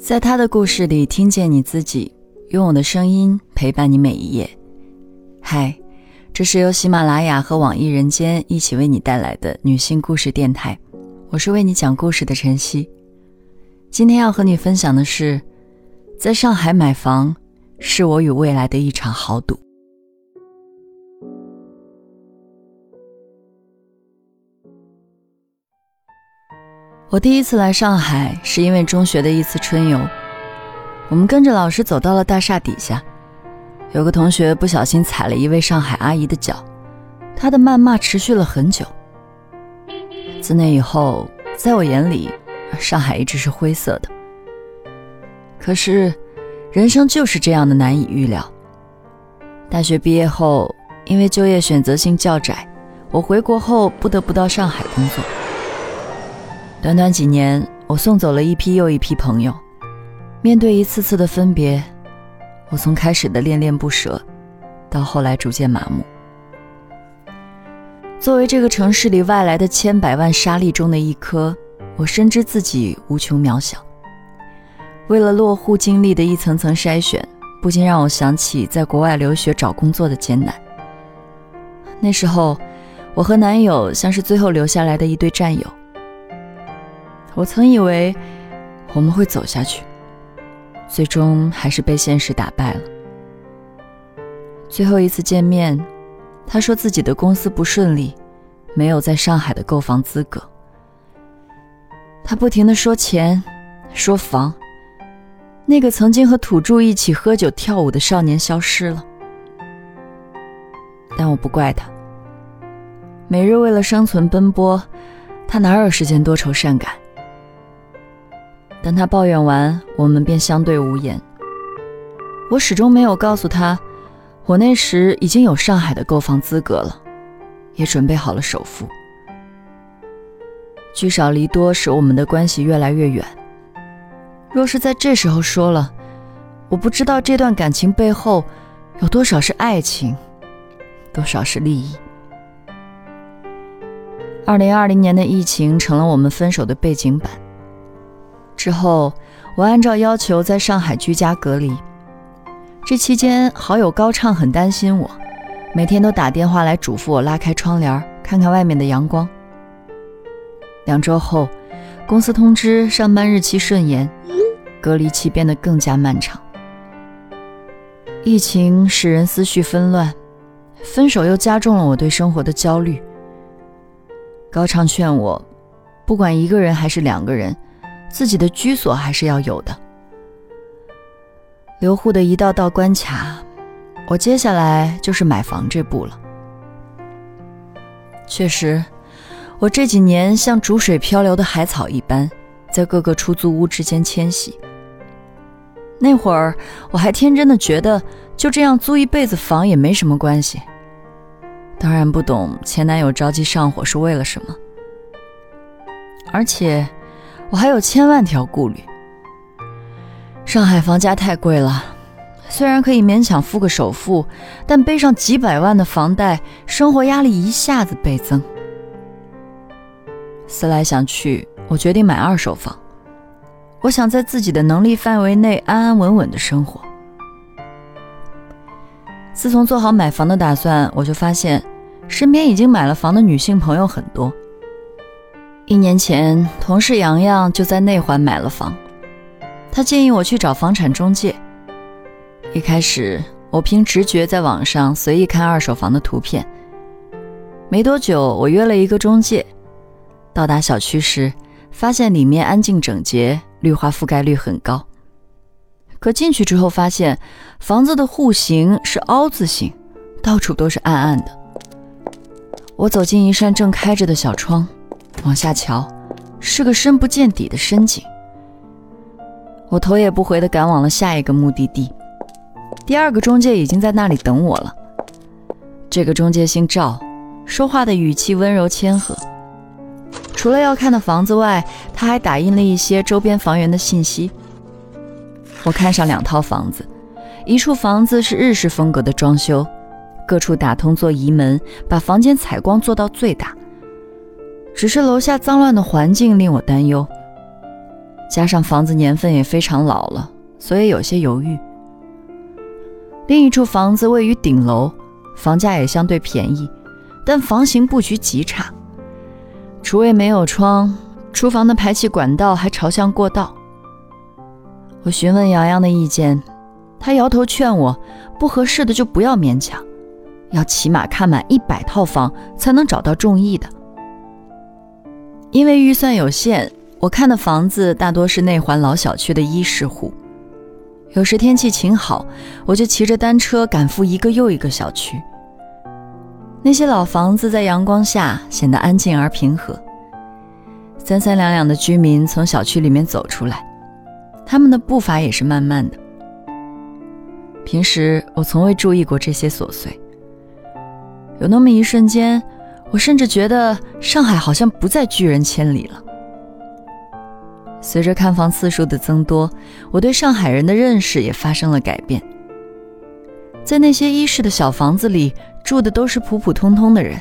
在他的故事里听见你自己，用我的声音陪伴你每一页。嗨，这是由喜马拉雅和网易人间一起为你带来的女性故事电台，我是为你讲故事的晨曦。今天要和你分享的是，在上海买房是我与未来的一场豪赌。我第一次来上海是因为中学的一次春游，我们跟着老师走到了大厦底下，有个同学不小心踩了一位上海阿姨的脚，她的谩骂持续了很久。自那以后，在我眼里，上海一直是灰色的。可是，人生就是这样的难以预料。大学毕业后，因为就业选择性较窄，我回国后不得不到上海工作。短短几年，我送走了一批又一批朋友。面对一次次的分别，我从开始的恋恋不舍，到后来逐渐麻木。作为这个城市里外来的千百万沙粒中的一颗，我深知自己无穷渺小。为了落户经历的一层层筛选，不禁让我想起在国外留学找工作的艰难。那时候，我和男友像是最后留下来的一对战友。我曾以为我们会走下去，最终还是被现实打败了。最后一次见面，他说自己的公司不顺利，没有在上海的购房资格。他不停的说钱，说房，那个曾经和土著一起喝酒跳舞的少年消失了。但我不怪他，每日为了生存奔波，他哪有时间多愁善感？等他抱怨完，我们便相对无言。我始终没有告诉他，我那时已经有上海的购房资格了，也准备好了首付。聚少离多使我们的关系越来越远。若是在这时候说了，我不知道这段感情背后有多少是爱情，多少是利益。二零二零年的疫情成了我们分手的背景板。之后，我按照要求在上海居家隔离。这期间，好友高畅很担心我，每天都打电话来嘱咐我拉开窗帘，看看外面的阳光。两周后，公司通知上班日期顺延，隔离期变得更加漫长。疫情使人思绪纷乱，分手又加重了我对生活的焦虑。高畅劝我，不管一个人还是两个人。自己的居所还是要有的。留户的一道道关卡，我接下来就是买房这步了。确实，我这几年像逐水漂流的海草一般，在各个出租屋之间迁徙。那会儿我还天真的觉得，就这样租一辈子房也没什么关系。当然不懂前男友着急上火是为了什么，而且。我还有千万条顾虑。上海房价太贵了，虽然可以勉强付个首付，但背上几百万的房贷，生活压力一下子倍增。思来想去，我决定买二手房。我想在自己的能力范围内安安稳稳的生活。自从做好买房的打算，我就发现，身边已经买了房的女性朋友很多。一年前，同事洋洋就在内环买了房，他建议我去找房产中介。一开始，我凭直觉在网上随意看二手房的图片。没多久，我约了一个中介。到达小区时，发现里面安静整洁，绿化覆盖率很高。可进去之后，发现房子的户型是凹字形，到处都是暗暗的。我走进一扇正开着的小窗。往下瞧，是个深不见底的深井。我头也不回地赶往了下一个目的地。第二个中介已经在那里等我了。这个中介姓赵，说话的语气温柔谦和。除了要看的房子外，他还打印了一些周边房源的信息。我看上两套房子，一处房子是日式风格的装修，各处打通做移门，把房间采光做到最大。只是楼下脏乱的环境令我担忧。加上房子年份也非常老了，所以有些犹豫。另一处房子位于顶楼，房价也相对便宜，但房型布局极差，厨卫没有窗，厨房的排气管道还朝向过道。我询问洋洋的意见，他摇头劝我，不合适的就不要勉强，要起码看满一百套房才能找到中意的。因为预算有限，我看的房子大多是内环老小区的一室户。有时天气晴好，我就骑着单车赶赴一个又一个小区。那些老房子在阳光下显得安静而平和。三三两两的居民从小区里面走出来，他们的步伐也是慢慢的。平时我从未注意过这些琐碎。有那么一瞬间，我甚至觉得上海好像不再拒人千里了。随着看房次数的增多，我对上海人的认识也发生了改变。在那些一室的小房子里住的都是普普通通的人，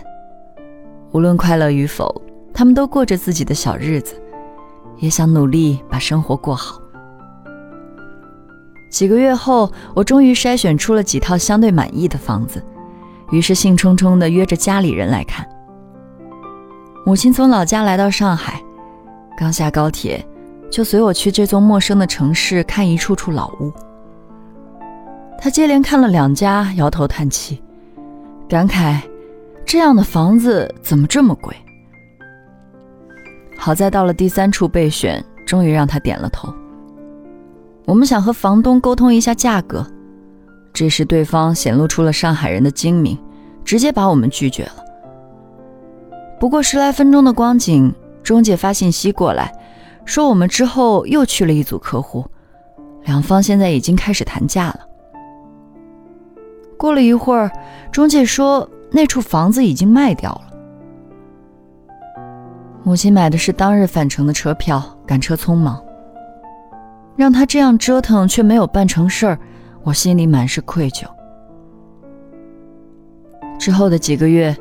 无论快乐与否，他们都过着自己的小日子，也想努力把生活过好。几个月后，我终于筛选出了几套相对满意的房子，于是兴冲冲地约着家里人来看。母亲从老家来到上海，刚下高铁。就随我去这座陌生的城市看一处处老屋。他接连看了两家，摇头叹气，感慨：这样的房子怎么这么贵？好在到了第三处备选，终于让他点了头。我们想和房东沟通一下价格，这时对方显露出了上海人的精明，直接把我们拒绝了。不过十来分钟的光景，中介发信息过来。说我们之后又去了一组客户，两方现在已经开始谈价了。过了一会儿，中介说那处房子已经卖掉了。母亲买的是当日返程的车票，赶车匆忙，让他这样折腾却没有办成事儿，我心里满是愧疚。之后的几个月，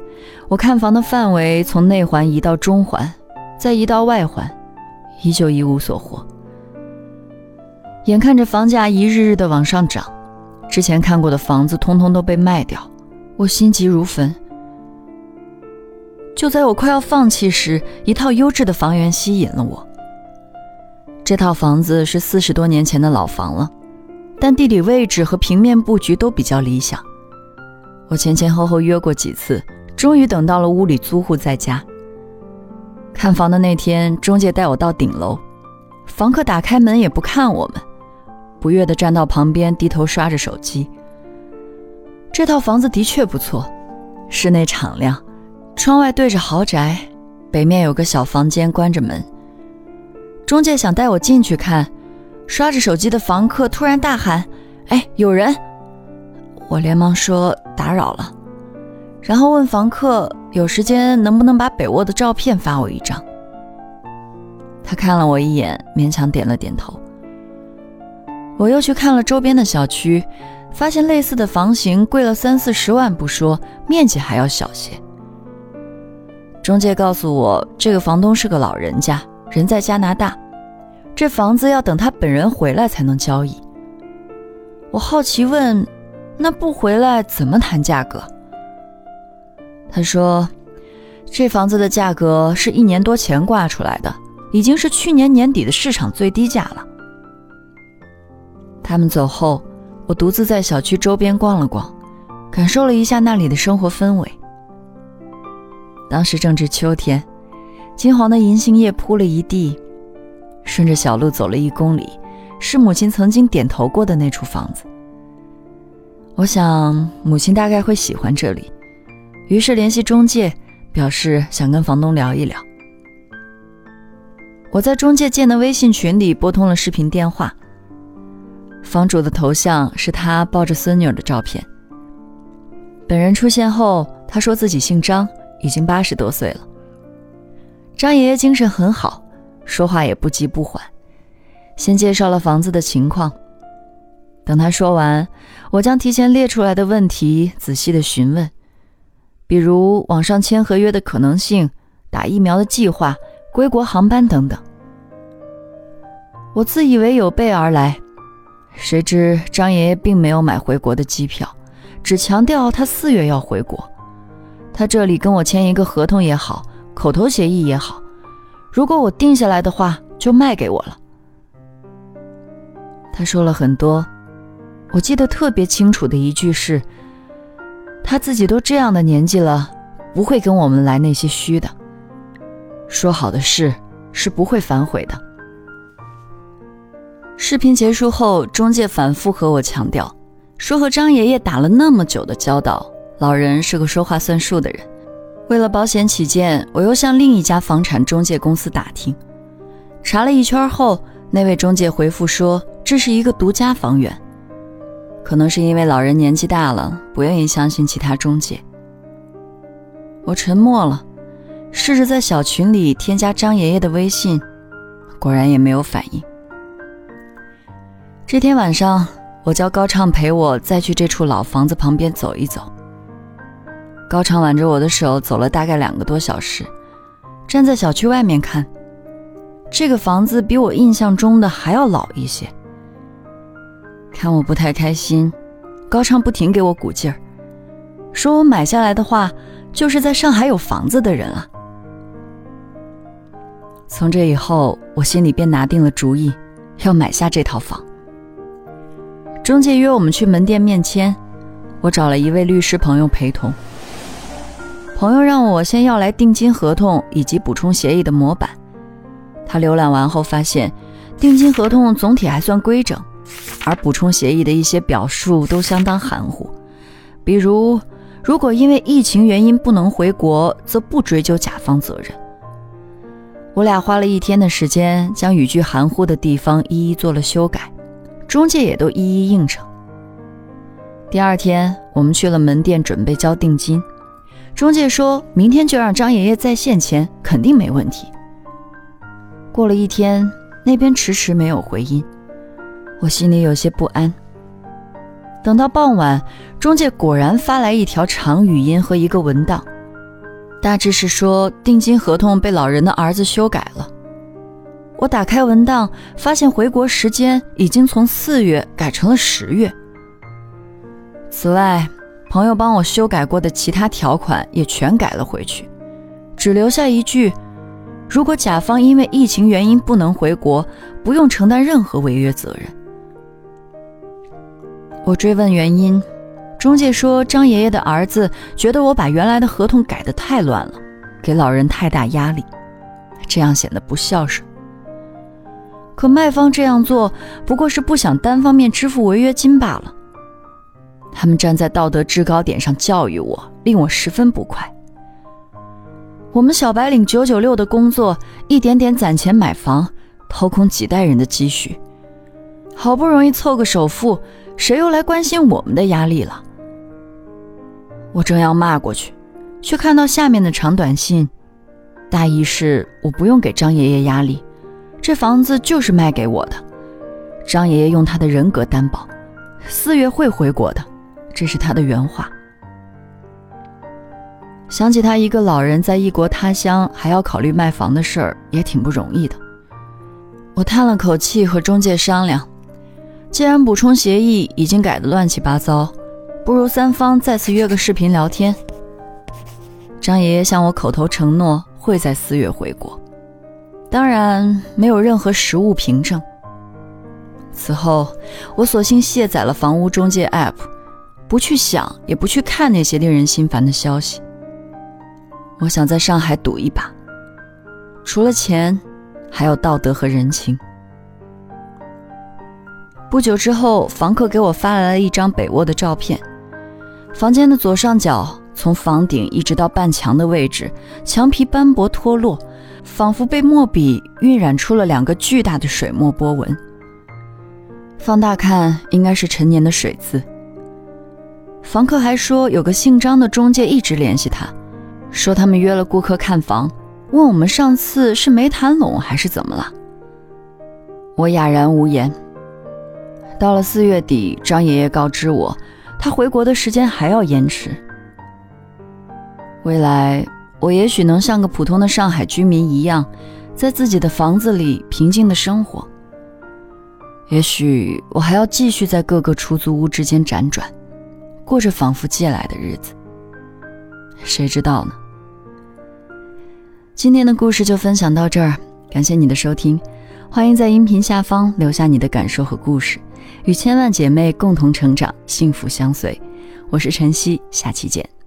我看房的范围从内环移到中环，再移到外环。依旧一无所获，眼看着房价一日日的往上涨，之前看过的房子通通都被卖掉，我心急如焚。就在我快要放弃时，一套优质的房源吸引了我。这套房子是四十多年前的老房了，但地理位置和平面布局都比较理想。我前前后后约过几次，终于等到了屋里租户在家。看房的那天，中介带我到顶楼，房客打开门也不看我们，不悦地站到旁边，低头刷着手机。这套房子的确不错，室内敞亮，窗外对着豪宅，北面有个小房间关着门。中介想带我进去看，刷着手机的房客突然大喊：“哎，有人！”我连忙说：“打扰了。”然后问房客有时间能不能把北卧的照片发我一张。他看了我一眼，勉强点了点头。我又去看了周边的小区，发现类似的房型贵了三四十万不说，面积还要小些。中介告诉我，这个房东是个老人家，人在加拿大，这房子要等他本人回来才能交易。我好奇问：“那不回来怎么谈价格？”他说：“这房子的价格是一年多前挂出来的，已经是去年年底的市场最低价了。”他们走后，我独自在小区周边逛了逛，感受了一下那里的生活氛围。当时正值秋天，金黄的银杏叶铺了一地。顺着小路走了一公里，是母亲曾经点头过的那处房子。我想，母亲大概会喜欢这里。于是联系中介，表示想跟房东聊一聊。我在中介建的微信群里拨通了视频电话。房主的头像是他抱着孙女的照片。本人出现后，他说自己姓张，已经八十多岁了。张爷爷精神很好，说话也不急不缓，先介绍了房子的情况。等他说完，我将提前列出来的问题仔细的询问。比如网上签合约的可能性、打疫苗的计划、归国航班等等。我自以为有备而来，谁知张爷爷并没有买回国的机票，只强调他四月要回国。他这里跟我签一个合同也好，口头协议也好，如果我定下来的话，就卖给我了。他说了很多，我记得特别清楚的一句是：他自己都这样的年纪了，不会跟我们来那些虚的。说好的事是不会反悔的。视频结束后，中介反复和我强调，说和张爷爷打了那么久的交道，老人是个说话算数的人。为了保险起见，我又向另一家房产中介公司打听，查了一圈后，那位中介回复说这是一个独家房源。可能是因为老人年纪大了，不愿意相信其他中介。我沉默了，试着在小群里添加张爷爷的微信，果然也没有反应。这天晚上，我叫高畅陪我再去这处老房子旁边走一走。高畅挽着我的手走了大概两个多小时，站在小区外面看，这个房子比我印象中的还要老一些。看我不太开心，高畅不停给我鼓劲儿，说我买下来的话，就是在上海有房子的人啊。从这以后，我心里便拿定了主意，要买下这套房。中介约我们去门店面签，我找了一位律师朋友陪同。朋友让我先要来定金合同以及补充协议的模板。他浏览完后发现，定金合同总体还算规整，而补充协议的一些表述都相当含糊，比如如果因为疫情原因不能回国，则不追究甲方责任。我俩花了一天的时间，将语句含糊的地方一一做了修改。中介也都一一应承。第二天，我们去了门店，准备交定金。中介说明天就让张爷爷在线签，肯定没问题。过了一天，那边迟迟没有回音，我心里有些不安。等到傍晚，中介果然发来一条长语音和一个文档，大致是说定金合同被老人的儿子修改了。我打开文档，发现回国时间已经从四月改成了十月。此外，朋友帮我修改过的其他条款也全改了回去，只留下一句：如果甲方因为疫情原因不能回国，不用承担任何违约责任。我追问原因，中介说张爷爷的儿子觉得我把原来的合同改得太乱了，给老人太大压力，这样显得不孝顺。可卖方这样做不过是不想单方面支付违约金罢了。他们站在道德制高点上教育我，令我十分不快。我们小白领九九六的工作，一点点攒钱买房，掏空几代人的积蓄，好不容易凑个首付，谁又来关心我们的压力了？我正要骂过去，却看到下面的长短信，大意是我不用给张爷爷压力。这房子就是卖给我的，张爷爷用他的人格担保，四月会回国的，这是他的原话。想起他一个老人在异国他乡还要考虑卖房的事儿，也挺不容易的。我叹了口气，和中介商量，既然补充协议已经改得乱七八糟，不如三方再次约个视频聊天。张爷爷向我口头承诺会在四月回国。当然没有任何实物凭证。此后，我索性卸载了房屋中介 App，不去想，也不去看那些令人心烦的消息。我想在上海赌一把，除了钱，还有道德和人情。不久之后，房客给我发来了一张北卧的照片，房间的左上角，从房顶一直到半墙的位置，墙皮斑驳脱落。仿佛被墨笔晕染出了两个巨大的水墨波纹。放大看，应该是陈年的水渍。房客还说，有个姓张的中介一直联系他，说他们约了顾客看房，问我们上次是没谈拢还是怎么了。我哑然无言。到了四月底，张爷爷告知我，他回国的时间还要延迟。未来。我也许能像个普通的上海居民一样，在自己的房子里平静的生活，也许我还要继续在各个出租屋之间辗转，过着仿佛借来的日子。谁知道呢？今天的故事就分享到这儿，感谢你的收听，欢迎在音频下方留下你的感受和故事，与千万姐妹共同成长，幸福相随。我是晨曦，下期见。